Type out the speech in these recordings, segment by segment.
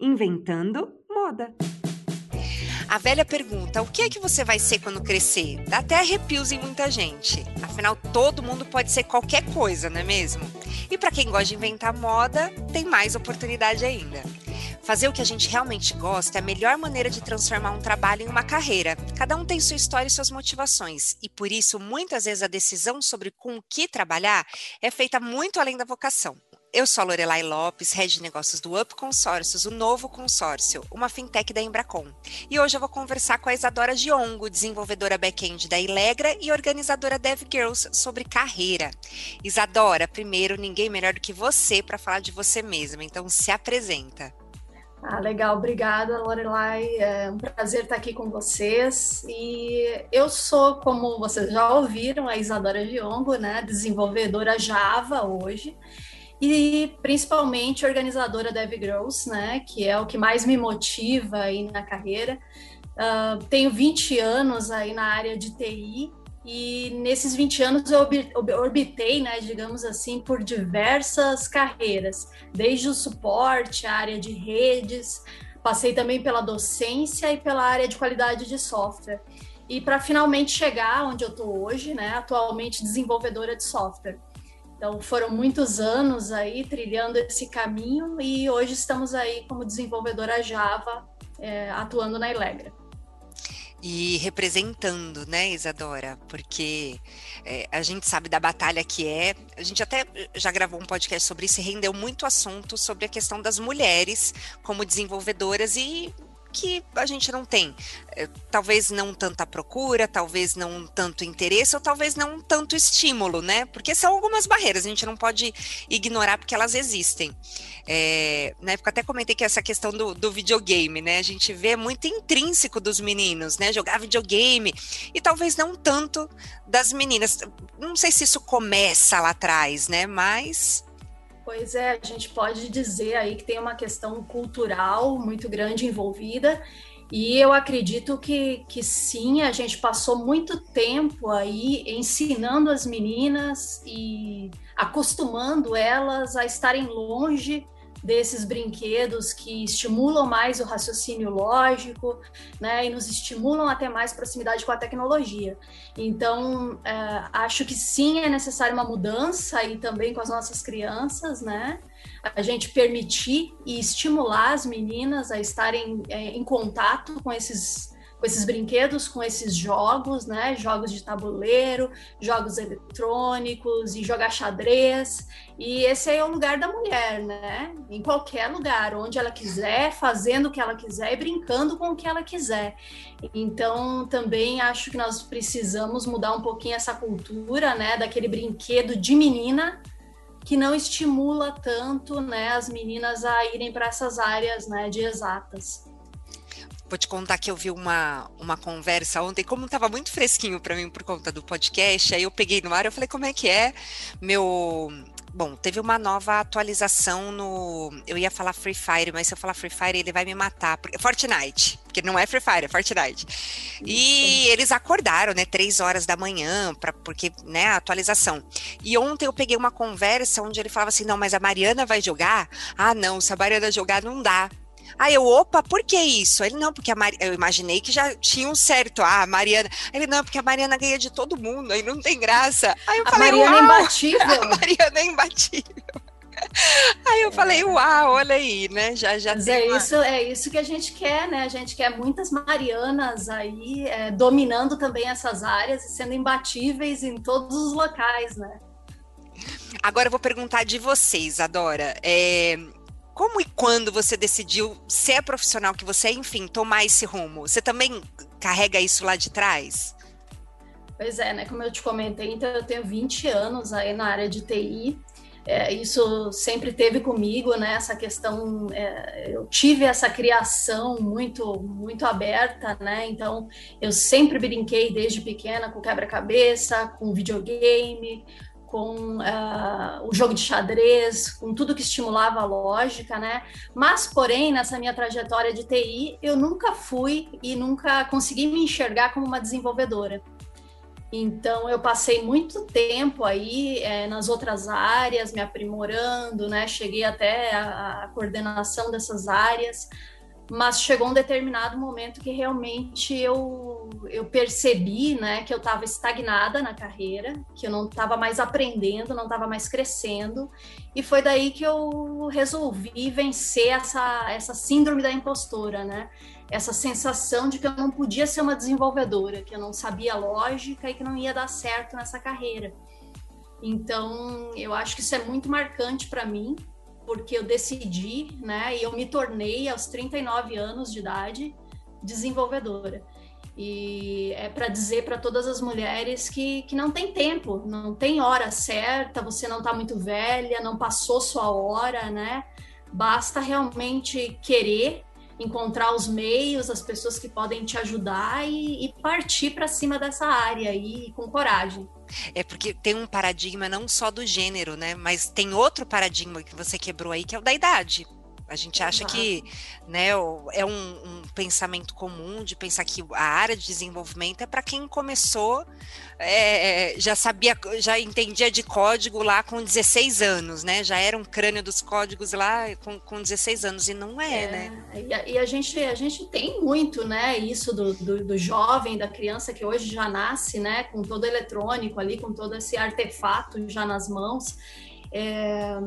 Inventando moda. A velha pergunta: o que é que você vai ser quando crescer? Dá até arrepios em muita gente. Afinal, todo mundo pode ser qualquer coisa, não é mesmo? E para quem gosta de inventar moda, tem mais oportunidade ainda. Fazer o que a gente realmente gosta é a melhor maneira de transformar um trabalho em uma carreira. Cada um tem sua história e suas motivações, e por isso, muitas vezes, a decisão sobre com o que trabalhar é feita muito além da vocação. Eu sou a Lorelai Lopes, head de negócios do Up Consórcios, o novo consórcio, uma fintech da Embracon. E hoje eu vou conversar com a Isadora Giongo, desenvolvedora back-end da Ilegra e organizadora Dev Girls, sobre carreira. Isadora, primeiro, ninguém melhor do que você para falar de você mesma, então se apresenta. Ah, legal, obrigada, Lorelai. É um prazer estar aqui com vocês. E eu sou, como vocês já ouviram, a Isadora Giongo, né, desenvolvedora Java hoje e principalmente organizadora Dev Girls, né, que é o que mais me motiva aí na carreira. Uh, tenho 20 anos aí na área de TI e nesses 20 anos eu orbitei, né, digamos assim, por diversas carreiras, desde o suporte, a área de redes, passei também pela docência e pela área de qualidade de software. E para finalmente chegar onde eu estou hoje, né, atualmente desenvolvedora de software. Então foram muitos anos aí trilhando esse caminho e hoje estamos aí como desenvolvedora Java é, atuando na Ilegra. E representando, né, Isadora? Porque é, a gente sabe da batalha que é. A gente até já gravou um podcast sobre isso e rendeu muito assunto sobre a questão das mulheres como desenvolvedoras e que a gente não tem. É, talvez não tanta procura, talvez não tanto interesse, ou talvez não tanto estímulo, né? Porque são algumas barreiras, a gente não pode ignorar porque elas existem. É, na época até comentei que essa questão do, do videogame, né? A gente vê muito intrínseco dos meninos, né? Jogar videogame, e talvez não tanto das meninas. Não sei se isso começa lá atrás, né? Mas Pois é, a gente pode dizer aí que tem uma questão cultural muito grande envolvida, e eu acredito que, que sim, a gente passou muito tempo aí ensinando as meninas e acostumando elas a estarem longe desses brinquedos que estimulam mais o raciocínio lógico, né, e nos estimulam até mais proximidade com a tecnologia. Então, é, acho que sim é necessária uma mudança e também com as nossas crianças, né, a gente permitir e estimular as meninas a estarem é, em contato com esses com esses brinquedos, com esses jogos, né? Jogos de tabuleiro, jogos eletrônicos e jogar xadrez. E esse é o lugar da mulher, né? Em qualquer lugar, onde ela quiser, fazendo o que ela quiser e brincando com o que ela quiser. Então, também acho que nós precisamos mudar um pouquinho essa cultura, né? Daquele brinquedo de menina que não estimula tanto, né, as meninas a irem para essas áreas, né, de exatas. Vou te contar que eu vi uma, uma conversa ontem, como estava muito fresquinho para mim por conta do podcast, aí eu peguei no ar, eu falei, como é que é? Meu Bom, teve uma nova atualização no. Eu ia falar Free Fire, mas se eu falar Free Fire, ele vai me matar. Fortnite, porque não é Free Fire, é Fortnite. E eles acordaram, né, três horas da manhã, pra, porque, né, a atualização. E ontem eu peguei uma conversa onde ele falava assim: não, mas a Mariana vai jogar? Ah, não, se a Mariana jogar, não dá. Aí eu, opa, por que isso? Ele, não, porque a Mar... eu imaginei que já tinha um certo. Ah, a Mariana. Ele, não, porque a Mariana ganha de todo mundo, aí não tem graça. Aí eu a falei, Mariana é Uau! é imbatível. A Mariana é imbatível. Aí eu falei, uau, olha aí, né? Já, já Mas é uma... isso, é isso que a gente quer, né? A gente quer muitas Marianas aí é, dominando também essas áreas e sendo imbatíveis em todos os locais, né? Agora eu vou perguntar de vocês, Adora. É, como e quando você decidiu ser a profissional que você é, enfim, tomar esse rumo? Você também carrega isso lá de trás? Pois é, né? Como eu te comentei, então eu tenho 20 anos aí na área de TI. É, isso sempre teve comigo, né? Essa questão, é, eu tive essa criação muito, muito aberta, né? Então, eu sempre brinquei desde pequena com quebra-cabeça, com videogame, com uh, o jogo de xadrez, com tudo que estimulava a lógica, né? Mas, porém, nessa minha trajetória de TI, eu nunca fui e nunca consegui me enxergar como uma desenvolvedora. Então eu passei muito tempo aí é, nas outras áreas, me aprimorando, né? Cheguei até a, a coordenação dessas áreas, mas chegou um determinado momento que realmente eu, eu percebi né, que eu estava estagnada na carreira, que eu não estava mais aprendendo, não estava mais crescendo, e foi daí que eu resolvi vencer essa, essa síndrome da impostora, né? Essa sensação de que eu não podia ser uma desenvolvedora, que eu não sabia lógica e que não ia dar certo nessa carreira. Então, eu acho que isso é muito marcante para mim, porque eu decidi, né, e eu me tornei aos 39 anos de idade desenvolvedora. E é para dizer para todas as mulheres que, que não tem tempo, não tem hora certa, você não está muito velha, não passou sua hora, né? Basta realmente querer encontrar os meios, as pessoas que podem te ajudar e, e partir para cima dessa área aí com coragem. É porque tem um paradigma não só do gênero, né? Mas tem outro paradigma que você quebrou aí, que é o da idade. A gente acha que né, é um, um, pensamento comum de pensar que a área de desenvolvimento é para quem começou, é, já sabia, já entendia de código lá com 16 anos, né? Já era um crânio dos códigos lá com, com 16 anos, e não é, é né? E a, e a, gente, a gente tem muito, né? Isso do, do, do, jovem, da criança que hoje já nasce, né? Com todo eletrônico ali, com todo esse artefato já nas mãos. É,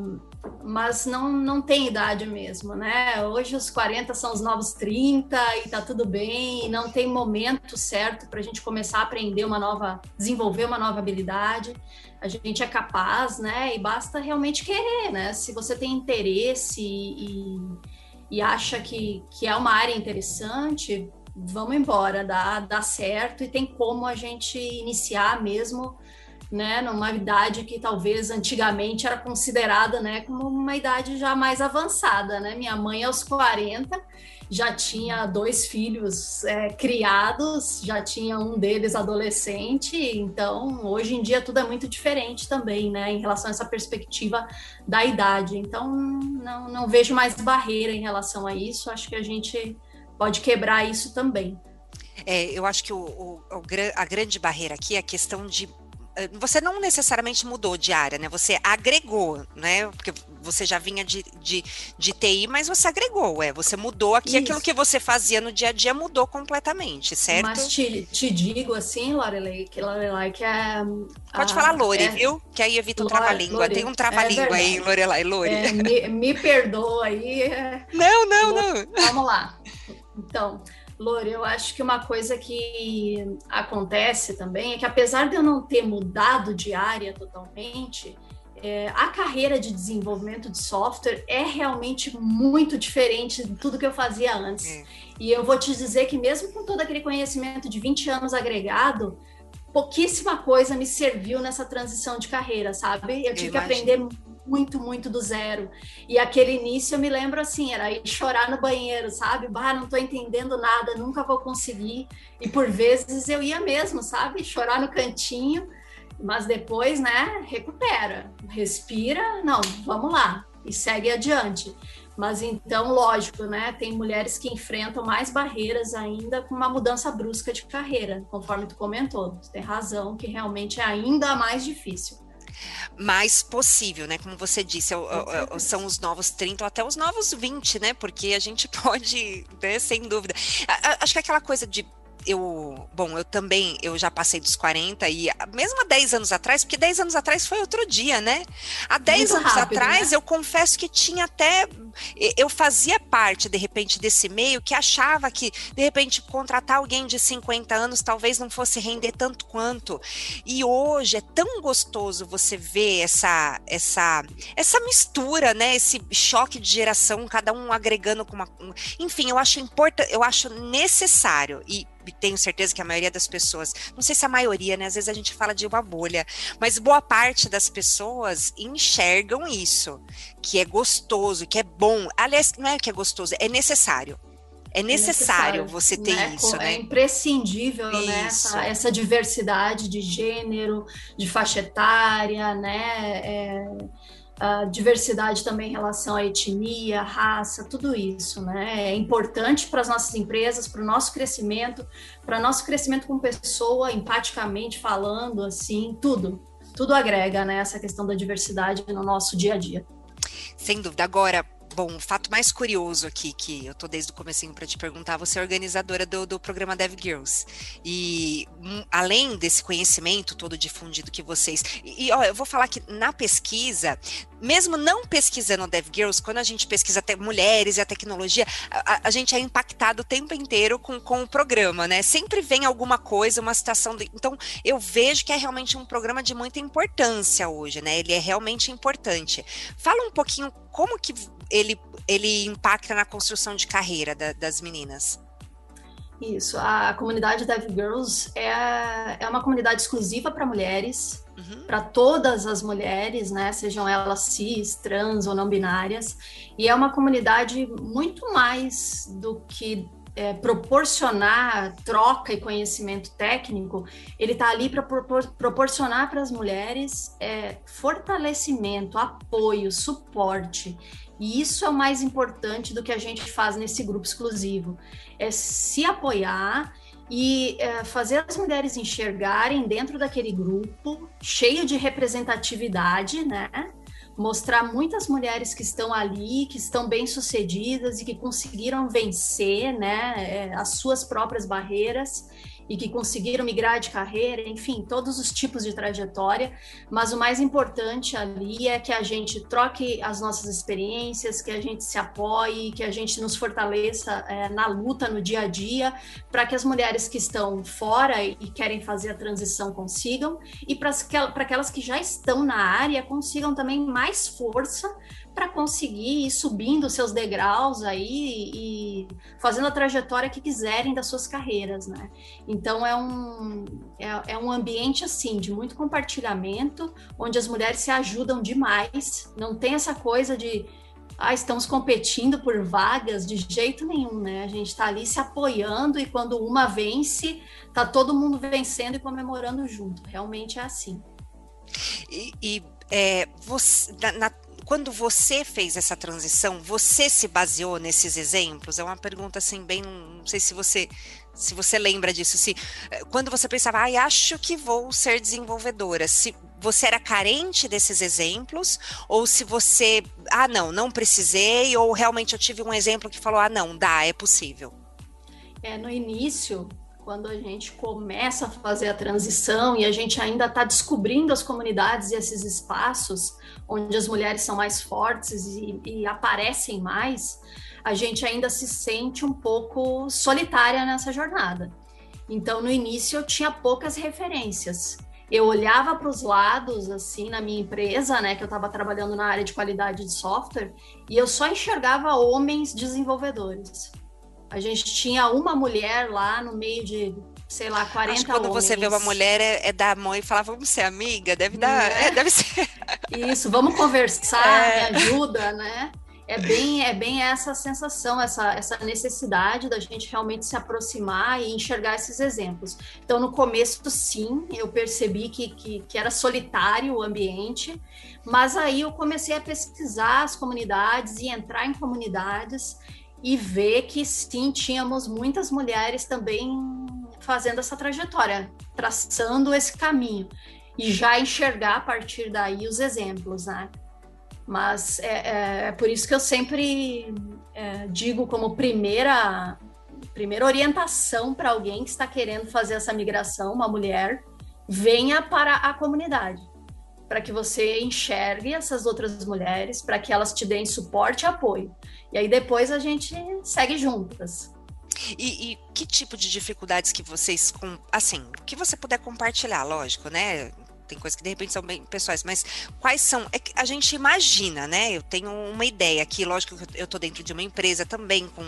mas não, não tem idade mesmo, né? Hoje os 40 são os novos 30 e tá tudo bem, e não tem momento certo para a gente começar a aprender uma nova, desenvolver uma nova habilidade. A gente é capaz, né? E basta realmente querer, né? Se você tem interesse e, e acha que, que é uma área interessante, vamos embora, dá, dá certo e tem como a gente iniciar mesmo né, numa idade que talvez antigamente era considerada, né, como uma idade já mais avançada, né? Minha mãe aos 40 já tinha dois filhos é, criados, já tinha um deles adolescente, então hoje em dia tudo é muito diferente também, né, em relação a essa perspectiva da idade. Então não, não vejo mais barreira em relação a isso, acho que a gente pode quebrar isso também. É, eu acho que o, o, a grande barreira aqui é a questão de você não necessariamente mudou de área, né? Você agregou, né? Porque você já vinha de, de, de TI, mas você agregou, é. Você mudou aqui, Isso. aquilo que você fazia no dia a dia mudou completamente, certo? Mas te, te digo assim, Lorelei, que Lorelai, que é. Pode a, falar Lore, é, viu? Que aí evita o trava-língua. Tem um trava-língua é aí, Lorelai, Lore. É, me, me perdoa aí. É. Não, não, não. Vamos lá. Então, Lore, eu acho que uma coisa que acontece também é que, apesar de eu não ter mudado de área totalmente, é, a carreira de desenvolvimento de software é realmente muito diferente de tudo que eu fazia antes. É. E eu vou te dizer que, mesmo com todo aquele conhecimento de 20 anos agregado, pouquíssima coisa me serviu nessa transição de carreira, sabe? Eu tive eu que aprender muito, muito do zero. E aquele início eu me lembro assim, era ir chorar no banheiro, sabe? Bah, não tô entendendo nada, nunca vou conseguir. E por vezes eu ia mesmo, sabe? Chorar no cantinho, mas depois, né, recupera, respira, não, vamos lá e segue adiante. Mas então, lógico, né? Tem mulheres que enfrentam mais barreiras ainda com uma mudança brusca de carreira, conforme tu comentou. Tu tem razão que realmente é ainda mais difícil mais possível, né? Como você disse, é é é são os novos 30 ou até os novos 20, né? Porque a gente pode, né, sem dúvida. Acho que aquela coisa de eu, bom, eu também, eu já passei dos 40 e mesmo há 10 anos atrás, porque 10 anos atrás foi outro dia, né? Há 10 Muito anos rápido, atrás, né? eu confesso que tinha até, eu fazia parte, de repente, desse meio que achava que, de repente, contratar alguém de 50 anos talvez não fosse render tanto quanto. E hoje é tão gostoso você ver essa, essa, essa mistura, né? Esse choque de geração, cada um agregando com uma. Enfim, eu acho importante, eu acho necessário e tenho certeza que a maioria das pessoas, não sei se a maioria, né? Às vezes a gente fala de uma bolha, mas boa parte das pessoas enxergam isso, que é gostoso, que é bom. Aliás, não é que é gostoso, é necessário. É necessário, é necessário você ter né? isso, é né? É imprescindível, isso. né? Essa, essa, diversidade de gênero, de faixa etária, né? É a diversidade também em relação à etnia, raça, tudo isso, né? É importante para as nossas empresas, para o nosso crescimento, para nosso crescimento como pessoa, empaticamente falando, assim, tudo. Tudo agrega, né? Essa questão da diversidade no nosso dia a dia. Sem dúvida. Agora, Bom, o fato mais curioso aqui, que eu tô desde o comecinho para te perguntar, você é organizadora do, do programa Dev Girls. E um, além desse conhecimento todo difundido que vocês. E, e ó, eu vou falar que na pesquisa, mesmo não pesquisando Dev Girls, quando a gente pesquisa até mulheres e a tecnologia, a, a, gente é impactado o tempo inteiro com, com o programa, né? Sempre vem alguma coisa, uma situação. Então, eu vejo que é realmente um programa de muita importância hoje, né? Ele é realmente importante. Fala um pouquinho como que ele, ele impacta na construção de carreira da, das meninas? Isso, a comunidade Dev Girls é, é uma comunidade exclusiva para mulheres, uhum. para todas as mulheres, né, sejam elas cis, trans ou não binárias, e é uma comunidade muito mais do que é, proporcionar troca e conhecimento técnico, ele está ali para propor, proporcionar para as mulheres é, fortalecimento, apoio, suporte. E isso é o mais importante do que a gente faz nesse grupo exclusivo: é se apoiar e é, fazer as mulheres enxergarem dentro daquele grupo cheio de representatividade, né? Mostrar muitas mulheres que estão ali, que estão bem sucedidas e que conseguiram vencer, né, é, as suas próprias barreiras e que conseguiram migrar de carreira, enfim, todos os tipos de trajetória, mas o mais importante ali é que a gente troque as nossas experiências, que a gente se apoie, que a gente nos fortaleça é, na luta no dia a dia, para que as mulheres que estão fora e querem fazer a transição consigam, e para aquelas que já estão na área consigam também mais força para conseguir ir subindo seus degraus aí e fazendo a trajetória que quiserem das suas carreiras, né? Então é um, é, é um ambiente assim de muito compartilhamento, onde as mulheres se ajudam demais, não tem essa coisa de ah, estamos competindo por vagas de jeito nenhum, né? A gente está ali se apoiando e quando uma vence, tá todo mundo vencendo e comemorando junto. Realmente é assim. E, e é, você, na, na quando você fez essa transição, você se baseou nesses exemplos? É uma pergunta assim bem, não sei se você se você lembra disso, se eh, quando você pensava, ah, acho que vou ser desenvolvedora, se você era carente desses exemplos ou se você, ah, não, não precisei ou realmente eu tive um exemplo que falou, ah, não, dá, é possível. É, no início, quando a gente começa a fazer a transição e a gente ainda está descobrindo as comunidades e esses espaços onde as mulheres são mais fortes e, e, aparecem mais, a gente ainda se sente um pouco solitária nessa jornada. Então, no início, eu tinha poucas referências. Eu olhava para os lados, assim, na minha empresa, né, que eu estava trabalhando na área de qualidade de software, e eu só enxergava homens desenvolvedores. A gente tinha uma mulher lá no meio de, sei lá, 40 Acho que quando homens. você vê uma mulher é, é dar a mão e falar, vamos ser amiga, deve dar, é? É, deve ser. Isso, vamos conversar, é. me ajuda, né? É bem, é bem essa sensação, essa, essa necessidade da gente realmente se aproximar e enxergar esses exemplos. Então, no começo, sim, eu percebi que, que, que era solitário o ambiente, mas aí eu comecei a pesquisar as comunidades e entrar em comunidades e ver que sim, tínhamos muitas mulheres também fazendo essa trajetória, traçando esse caminho e já enxergar a partir daí os exemplos, né? Mas é, é, é por isso que eu sempre é, digo como primeira primeira orientação para alguém que está querendo fazer essa migração, uma mulher, venha para a comunidade para que você enxergue essas outras mulheres, para que elas te deem suporte e apoio. E aí depois a gente segue juntas. E, e, que tipo de dificuldades que vocês, assim, que você puder compartilhar, lógico, né? Tem coisas que de repente são bem pessoais, mas quais são? É que a gente imagina, né? Eu tenho uma ideia aqui, lógico que eu estou dentro de uma empresa também com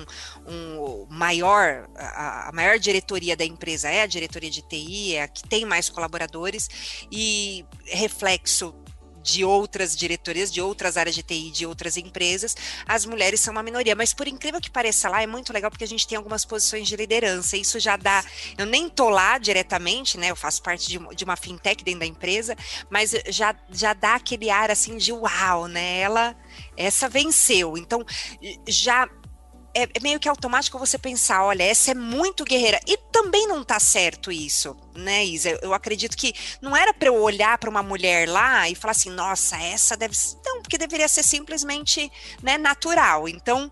um maior, a, a, maior diretoria da empresa é a diretoria de TI, é a que tem mais colaboradores, e reflexo de outras diretorias, de outras áreas de TI, de outras empresas, as mulheres são uma minoria. Mas por incrível que pareça lá, é muito legal porque a gente tem algumas posições de liderança. Isso já dá. Eu nem tô lá diretamente, né? Eu faço parte de, de uma fintech dentro da empresa, mas já, já dá aquele ar assim de uau, né? Ela essa venceu. Então, já é, é, meio que automático você pensar, olha, essa é muito guerreira. E também não tá certo isso, né, Isa? Eu acredito que não era para eu olhar para uma mulher lá e falar assim, nossa, essa deve ser. Não, porque deveria ser simplesmente né, natural. Então,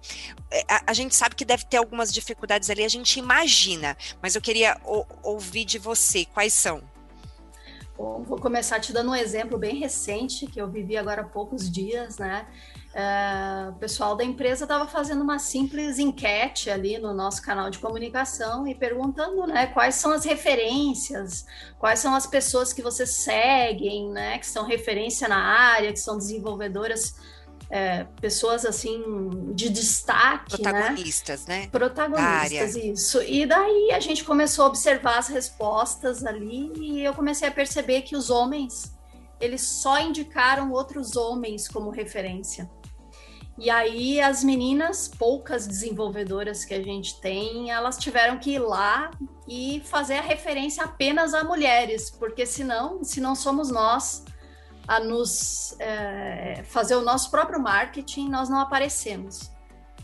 é, a, a gente sabe que deve ter algumas dificuldades ali, a gente imagina. Mas eu queria ouvir de você, quais são? Bom, vou começar te dando um exemplo bem recente que eu vivi agora há poucos dias, né? Uh, o pessoal da empresa estava fazendo uma simples enquete ali no nosso canal de comunicação e perguntando, né, quais são as referências, quais são as pessoas que vocês seguem, né, que são referência na área, que são desenvolvedoras é, pessoas assim de destaque, né? protagonistas, né? né? Protagonistas, isso. E daí a gente começou a observar as respostas ali e eu comecei a perceber que os homens eles só indicaram outros homens como referência. E aí as meninas, poucas desenvolvedoras que a gente tem, elas tiveram que ir lá e fazer a referência apenas a mulheres, porque senão, se não somos nós a nos é, fazer o nosso próprio marketing, nós não aparecemos.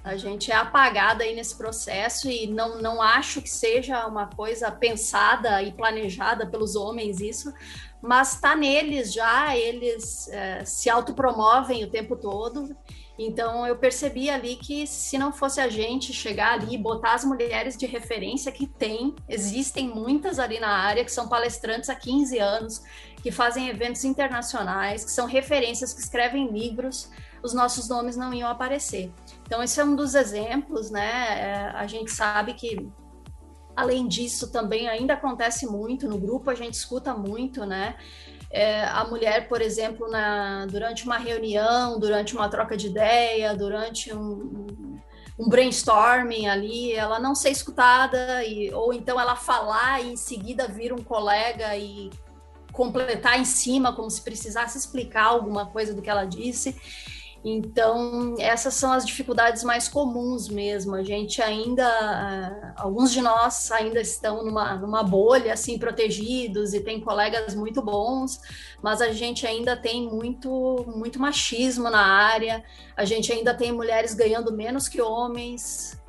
A gente é apagada aí nesse processo e não, não acho que seja uma coisa pensada e planejada pelos homens isso, mas está neles já, eles é, se autopromovem o tempo todo. Então eu percebi ali que se não fosse a gente chegar ali e botar as mulheres de referência que tem, existem muitas ali na área que são palestrantes há 15 anos, que fazem eventos internacionais, que são referências, que escrevem livros, os nossos nomes não iam aparecer. Então, esse é um dos exemplos, né? É, a gente sabe que, além disso, também ainda acontece muito no grupo, a gente escuta muito, né? É, a mulher, por exemplo, na, durante uma reunião, durante uma troca de ideia, durante um, um brainstorming ali, ela não ser escutada, e, ou então ela falar e em seguida vir um colega e completar em cima, como se precisasse explicar alguma coisa do que ela disse. Então, essas são as dificuldades mais comuns mesmo. A gente ainda, ah, alguns de nós ainda estão numa, numa bolha, assim, protegidos e tem colegas muito bons, mas a gente ainda tem muito, muito machismo na área, a gente ainda tem mulheres ganhando menos que homens,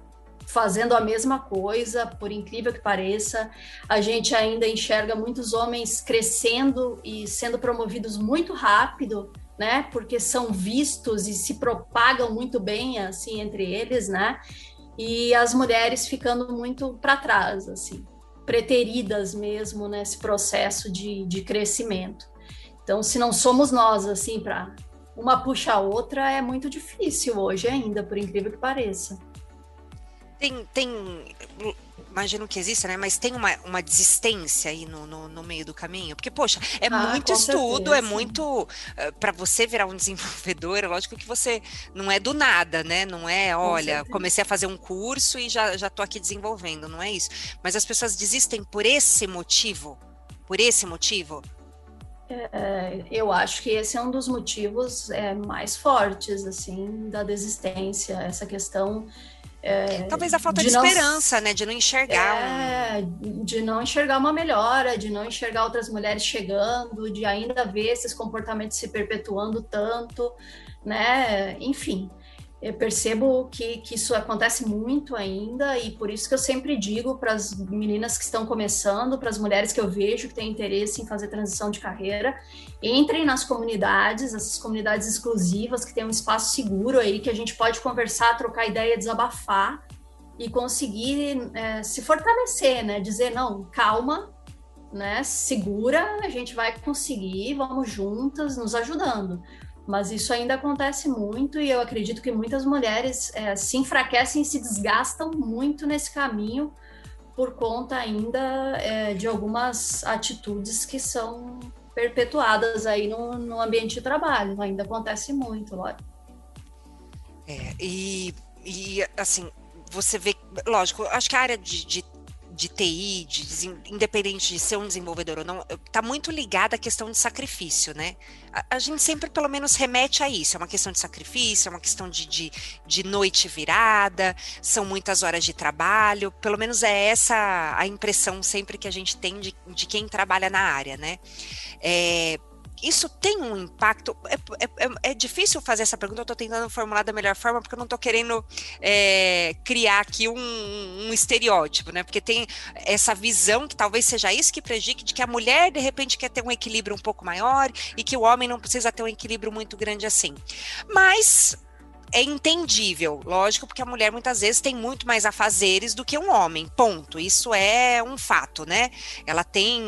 fazendo a mesma coisa, por incrível que pareça. A gente ainda enxerga muitos homens crescendo e sendo promovidos muito rápido, né? Porque são vistos e se propagam muito bem assim entre eles, né? E as mulheres ficando muito para trás, assim, preteridas mesmo nesse processo de, de crescimento. Então, se não somos nós assim para uma puxa a outra, é muito difícil hoje ainda, por incrível que pareça. Tem, tem, imagino que exista, né? Mas tem uma, uma desistência aí no, no, no meio do caminho? Porque, poxa, é ah, muito estudo, é certeza. é muito. Uh, eh, para você virar um desenvolvedor, é lógico que você não é do nada, né? Não é, olha, comecei a fazer um curso e já, já tô aqui desenvolvendo, não é isso. Mas as pessoas desistem por esse motivo? Por esse motivo? É, eu acho que esse é um dos motivos é, mais fortes, assim, da desistência, essa questão é, Talvez a falta de, de não, esperança, né? De não enxergar. É, um... De não enxergar uma melhora, de não enxergar outras mulheres chegando, de ainda ver esses comportamentos se perpetuando tanto, né? Enfim eu percebo que, que isso acontece muito ainda e por isso que eu sempre digo para as meninas que estão começando, para as mulheres que eu vejo que têm interesse em fazer transição de carreira, entrem nas comunidades, essas comunidades exclusivas que tem um espaço seguro aí que a gente pode conversar, trocar ideia, desabafar e conseguir é, se fortalecer, né? Dizer não, calma, né? Segura, a gente vai conseguir, vamos juntas, nos ajudando mas isso ainda acontece muito e eu acredito que muitas mulheres é, se enfraquecem e se desgastam muito nesse caminho por conta ainda é, de algumas atitudes que são perpetuadas aí no, no ambiente de trabalho. Ainda acontece muito, lógico. É, e, e assim, você vê, lógico, acho que a área de, de de TI, de, independente de ser um desenvolvedor ou não, está muito ligada à questão de sacrifício, né? A, a, gente sempre, pelo menos, remete a isso. É uma questão de sacrifício, é uma questão de, de, de noite virada, são muitas horas de trabalho. Pelo menos é essa a impressão sempre que a gente tem de, de quem trabalha na área, né? É, isso tem um impacto. É, é, é, é difícil fazer essa pergunta, eu estou tentando formular da melhor forma, porque eu não estou querendo é, criar aqui um, um, estereótipo, né? Porque tem essa visão que talvez seja isso que prejudique, de que a mulher, de repente, quer ter um equilíbrio um pouco maior e que o homem não precisa ter um equilíbrio muito grande assim. Mas é entendível, lógico, porque a mulher muitas vezes tem muito mais afazeres do que um homem, ponto. Isso é um fato, né? Ela tem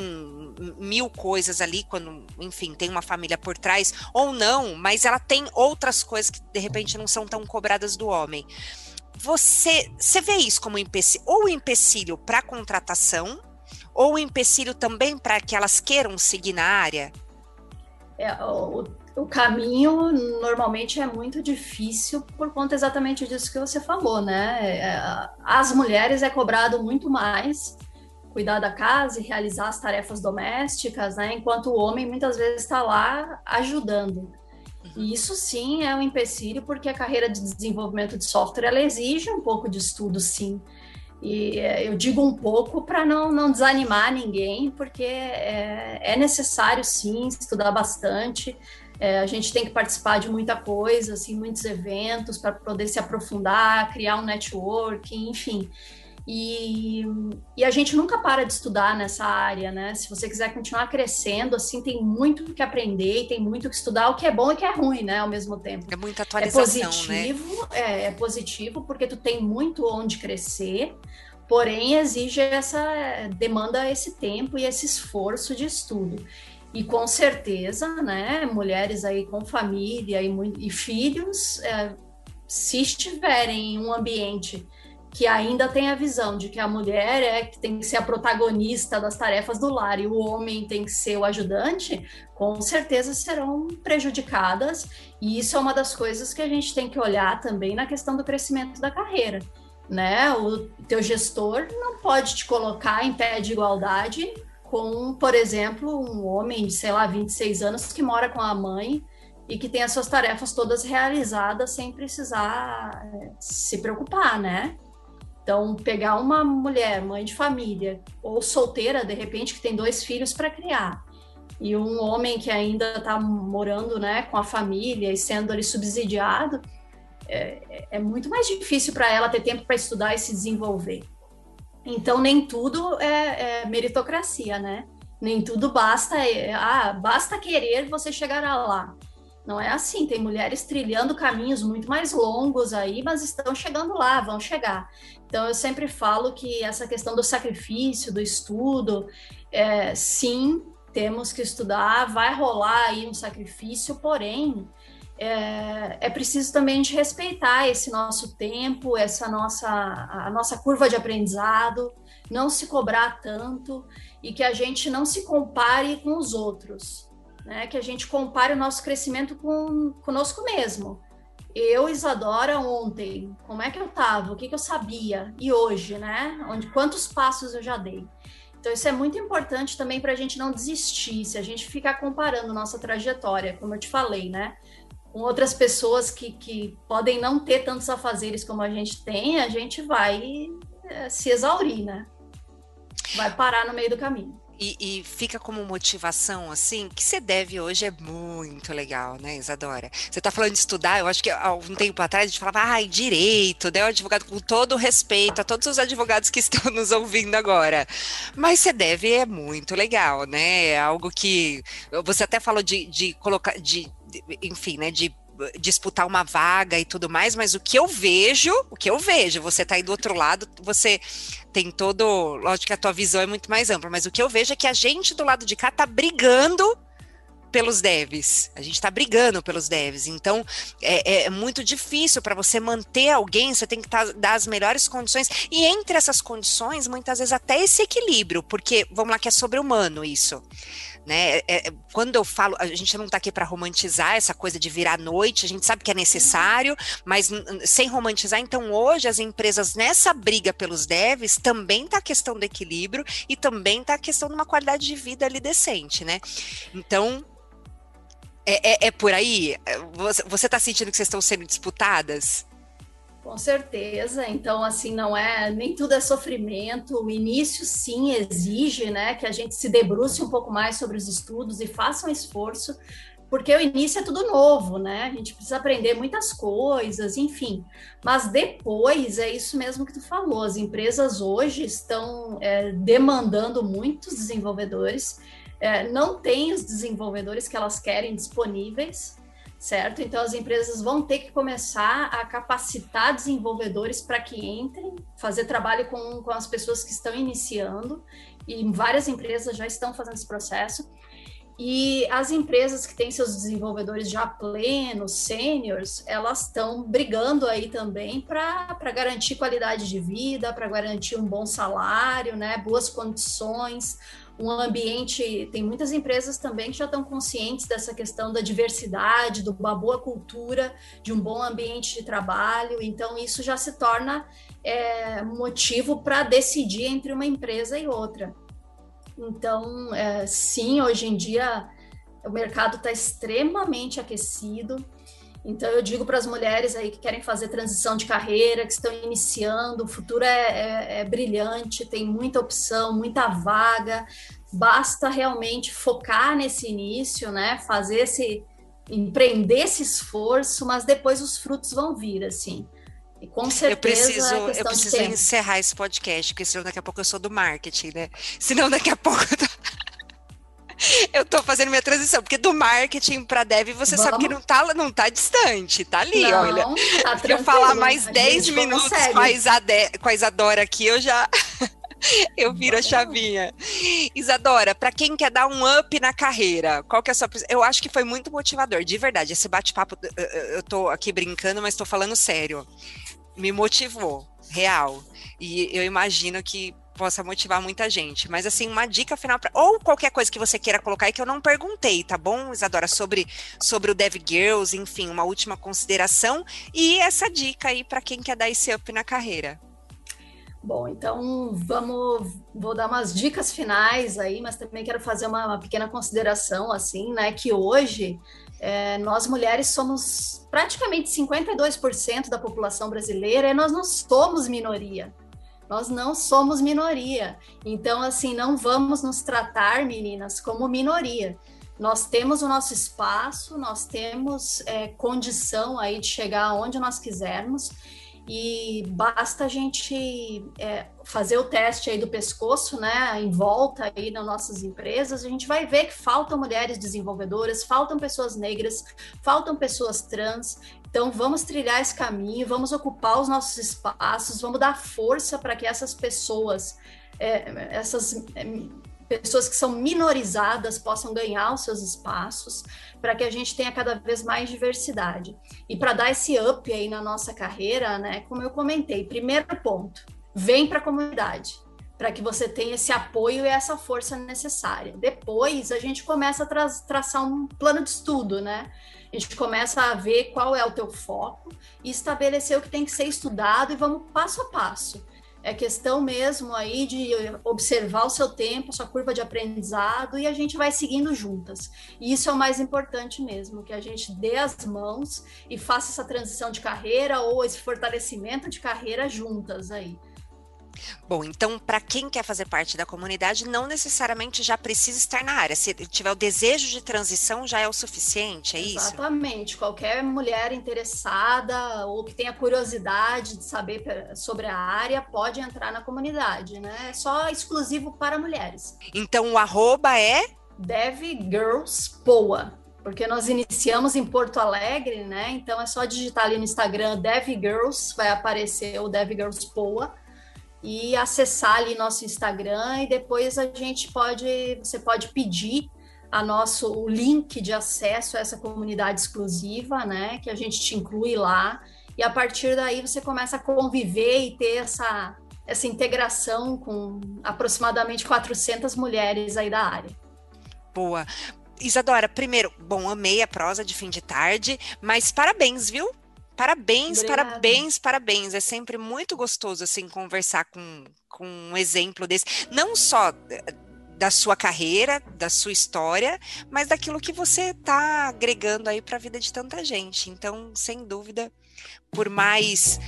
mil coisas ali, quando, enfim, tem uma família por trás, ou não, mas ela tem outras coisas que de repente não são tão cobradas do homem. Você, você vê isso como empecilho, ou empecilho para contratação, ou empecilho também para que elas queiram seguir na área? É, o, o caminho normalmente é muito difícil por conta exatamente disso que você falou, né? É, as mulheres é cobrado muito mais cuidar da casa e realizar as tarefas domésticas, né? Enquanto o homem muitas vezes está lá ajudando. E uhum. isso sim é um empecilho, porque a carreira de desenvolvimento de software ela exige um pouco de estudo, sim. E é, eu digo um pouco para não, não desanimar ninguém, porque é, é necessário sim estudar bastante. É, a gente tem que participar de muita coisa, assim, muitos eventos para poder se aprofundar, criar um network, enfim. E, e, a gente nunca para de estudar nessa área, né? Se você quiser continuar crescendo, assim, tem muito que aprender e tem muito que estudar, o que é bom e o que é ruim, né? Ao mesmo tempo. É muita atualização, é positivo, né? É, é positivo porque tu tem muito onde crescer, porém exige essa demanda esse tempo e esse esforço de estudo. E com certeza, né, mulheres aí com família e, e filhos, é, se estiverem em um ambiente que ainda tem a visão de que a mulher é que tem que ser a protagonista das tarefas do lar e o homem tem que ser o ajudante, com certeza serão prejudicadas. E isso é uma das coisas que a gente tem que olhar também na questão do crescimento da carreira. Né? O teu gestor não pode te colocar em pé de igualdade com, por exemplo, um homem de, sei lá, 26 anos que mora com a mãe e que tem as suas tarefas todas realizadas sem precisar eh, se preocupar, né? Então, pegar uma mulher, mãe de família, ou solteira, de repente, que tem dois filhos para criar, e um homem que ainda está morando né, com a família e sendo ali subsidiado, é, é muito mais difícil para ela ter tempo para estudar e se desenvolver. Então, nem tudo é, é meritocracia, né? Nem tudo basta, é, ah, basta querer, você chegará lá. Não é assim, tem mulheres trilhando caminhos muito mais longos aí, mas estão chegando lá, vão chegar. Então, eu sempre falo que essa questão do sacrifício, do estudo, é, sim, temos que estudar, vai rolar aí um sacrifício, porém, é, é, preciso também a gente respeitar esse nosso tempo, essa nossa, a nossa curva de aprendizado, não se cobrar tanto e que a gente não se compare com os outros, né? Que a gente compare o nosso crescimento com conosco mesmo. Eu, Isadora, ontem, como é que eu estava? O que, que eu sabia? E hoje, né? Onde, quantos passos eu já dei? Então, isso é muito importante também para a gente não desistir, se a gente ficar comparando nossa trajetória, como eu te falei, né? Com outras pessoas que, que podem não ter tantos afazeres como a gente tem, a gente vai é, se exaurir, né? Vai parar no meio do caminho. E, e, fica como motivação, assim, que você deve hoje é muito legal, né, Isadora? Você está falando de estudar, eu acho que há um tempo atrás a gente falava, ai, direito, né? O advogado com todo respeito a todos os advogados que estão nos ouvindo agora. Mas você deve é muito legal, né? É algo que. Você até falou de, de colocar. De, enfim, né, de disputar uma vaga e tudo mais, mas o que eu vejo, o que eu vejo, você tá aí do outro lado, você tem todo, lógico que a tua visão é muito mais ampla, mas o que eu vejo é que a gente do lado de cá tá brigando pelos devs. A gente está brigando pelos devs. Então, é, é muito difícil para você manter alguém, você tem que tá, dar as melhores condições. E entre essas condições, muitas vezes até esse equilíbrio, porque, vamos lá, que é sobre humano isso né? É, é, quando eu falo, a gente não está aqui para romantizar essa coisa de virar noite, a gente sabe que é necessário, mas sem romantizar, então hoje as empresas nessa briga pelos devs também está a questão do equilíbrio e também está a questão de uma qualidade de vida ali decente, né? Então é, é, é por aí? Você está sentindo que vocês estão sendo disputadas? Com certeza. Então, assim, não é nem tudo é sofrimento. O início, sim, exige, né, que a gente se debruce um pouco mais sobre os estudos e faça um esforço, porque o início é tudo novo, né? A gente precisa aprender muitas coisas, enfim. Mas depois é isso mesmo que tu falou. As empresas hoje estão é, demandando muitos desenvolvedores. É, não tem os desenvolvedores que elas querem disponíveis certo? Então as empresas vão ter que começar a capacitar desenvolvedores para que entrem, fazer trabalho com, com as pessoas que estão iniciando, e várias empresas já estão fazendo esse processo. E as empresas que têm seus desenvolvedores já plenos, sêniores, elas estão brigando aí também para garantir qualidade de vida, para garantir um bom salário, né, boas condições, um ambiente. Tem muitas empresas também que já estão conscientes dessa questão da diversidade, de uma boa cultura, de um bom ambiente de trabalho. Então, isso já se torna é, motivo para decidir entre uma empresa e outra. Então, é, sim, hoje em dia o mercado está extremamente aquecido. Então, eu digo para as mulheres aí que querem fazer transição de carreira, que estão iniciando, o futuro é, é, é, brilhante, tem muita opção, muita vaga, basta realmente focar nesse início, né? Fazer esse, empreender esse esforço, mas depois os frutos vão vir, assim. E com certeza. Eu preciso, eu preciso encerrar esse podcast, porque senão daqui a pouco eu sou do marketing, né? Senão daqui a pouco eu tô eu tô fazendo minha transição, porque do marketing para dev você Vamos. sabe que não tá, não tá distante, tá ali, não, olha. Tá eu falar mais 10 minutos com a, Isade, com a Isadora aqui, eu já eu viro a chavinha. Isadora, para quem quer dar um up na carreira, qual que é a sua Eu acho que foi muito motivador, de verdade. Esse bate-papo, eu tô aqui brincando, mas tô falando sério. Me motivou, real. E eu imagino que possa motivar muita gente. Mas assim, uma dica final para ou qualquer coisa que você queira colocar e que eu não perguntei, tá bom, Isadora, sobre sobre o Dev Girls, enfim, uma última consideração e essa dica aí para quem quer dar esse up na carreira. Bom, então vamos, vou dar umas dicas finais aí, mas também quero fazer uma, uma pequena consideração, assim, né, que hoje é, nós mulheres somos praticamente 52% da população brasileira e nós não somos minoria. Nós não somos minoria. Então, assim, não vamos nos tratar, meninas, como minoria. Nós temos o nosso espaço, nós temos é, condição aí de chegar onde nós quisermos e basta a gente é, fazer o teste aí do pescoço, né, em volta aí nas nossas empresas, a gente vai ver que faltam mulheres desenvolvedoras, faltam pessoas negras, faltam pessoas trans. Então vamos trilhar esse caminho, vamos ocupar os nossos espaços, vamos dar força para que essas pessoas, é, essas é, pessoas que são minorizadas possam ganhar os seus espaços, para que a gente tenha cada vez mais diversidade. E para dar esse up aí na nossa carreira, né, como eu comentei, primeiro ponto, vem para a comunidade, para que você tenha esse apoio e essa força necessária. Depois a gente começa a tra traçar um plano de estudo, né? A gente começa a ver qual é o teu foco e estabelecer o que tem que ser estudado e vamos passo a passo é questão mesmo aí de observar o seu tempo, sua curva de aprendizado e a gente vai seguindo juntas. E isso é o mais importante mesmo, que a gente dê as mãos e faça essa transição de carreira ou esse fortalecimento de carreira juntas aí. Bom, então, para quem quer fazer parte da comunidade, não necessariamente já precisa estar na área. Se tiver o desejo de transição, já é o suficiente, é Exatamente. isso? Exatamente. Qualquer mulher interessada ou que tenha curiosidade de saber sobre a área pode entrar na comunidade, né? É só exclusivo para mulheres. Então, o arroba é? DevGirlsPoa porque nós iniciamos em Porto Alegre, né? Então é só digitar ali no Instagram DevGirls, vai aparecer o DevGirls Poa e acessar ali nosso Instagram e depois a gente pode, você pode pedir a nosso o link de acesso a essa comunidade exclusiva, né, que a gente te inclui lá e a partir daí você começa a conviver e ter essa essa integração com aproximadamente 400 mulheres aí da área. Boa. Isadora, primeiro, bom, amei a prosa de fim de tarde, mas parabéns, viu? Parabéns, Obrigada. parabéns, parabéns. É sempre muito gostoso assim conversar com, com um exemplo desse, não só da sua carreira, da sua história, mas daquilo que você está agregando aí para a vida de tanta gente. Então, sem dúvida, por mais.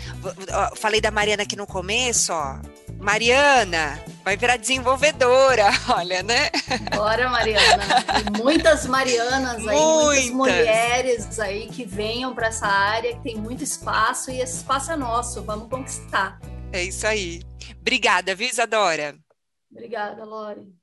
Falei da Mariana aqui no começo, ó. Mariana, vai virar desenvolvedora, olha, né? Bora, Mariana. E muitas Marianas aí, muitas. muitas mulheres aí que venham para essa área, que tem muito espaço e esse espaço é nosso, vamos conquistar. É isso aí. Obrigada, viu, Isadora? Obrigada, Lore.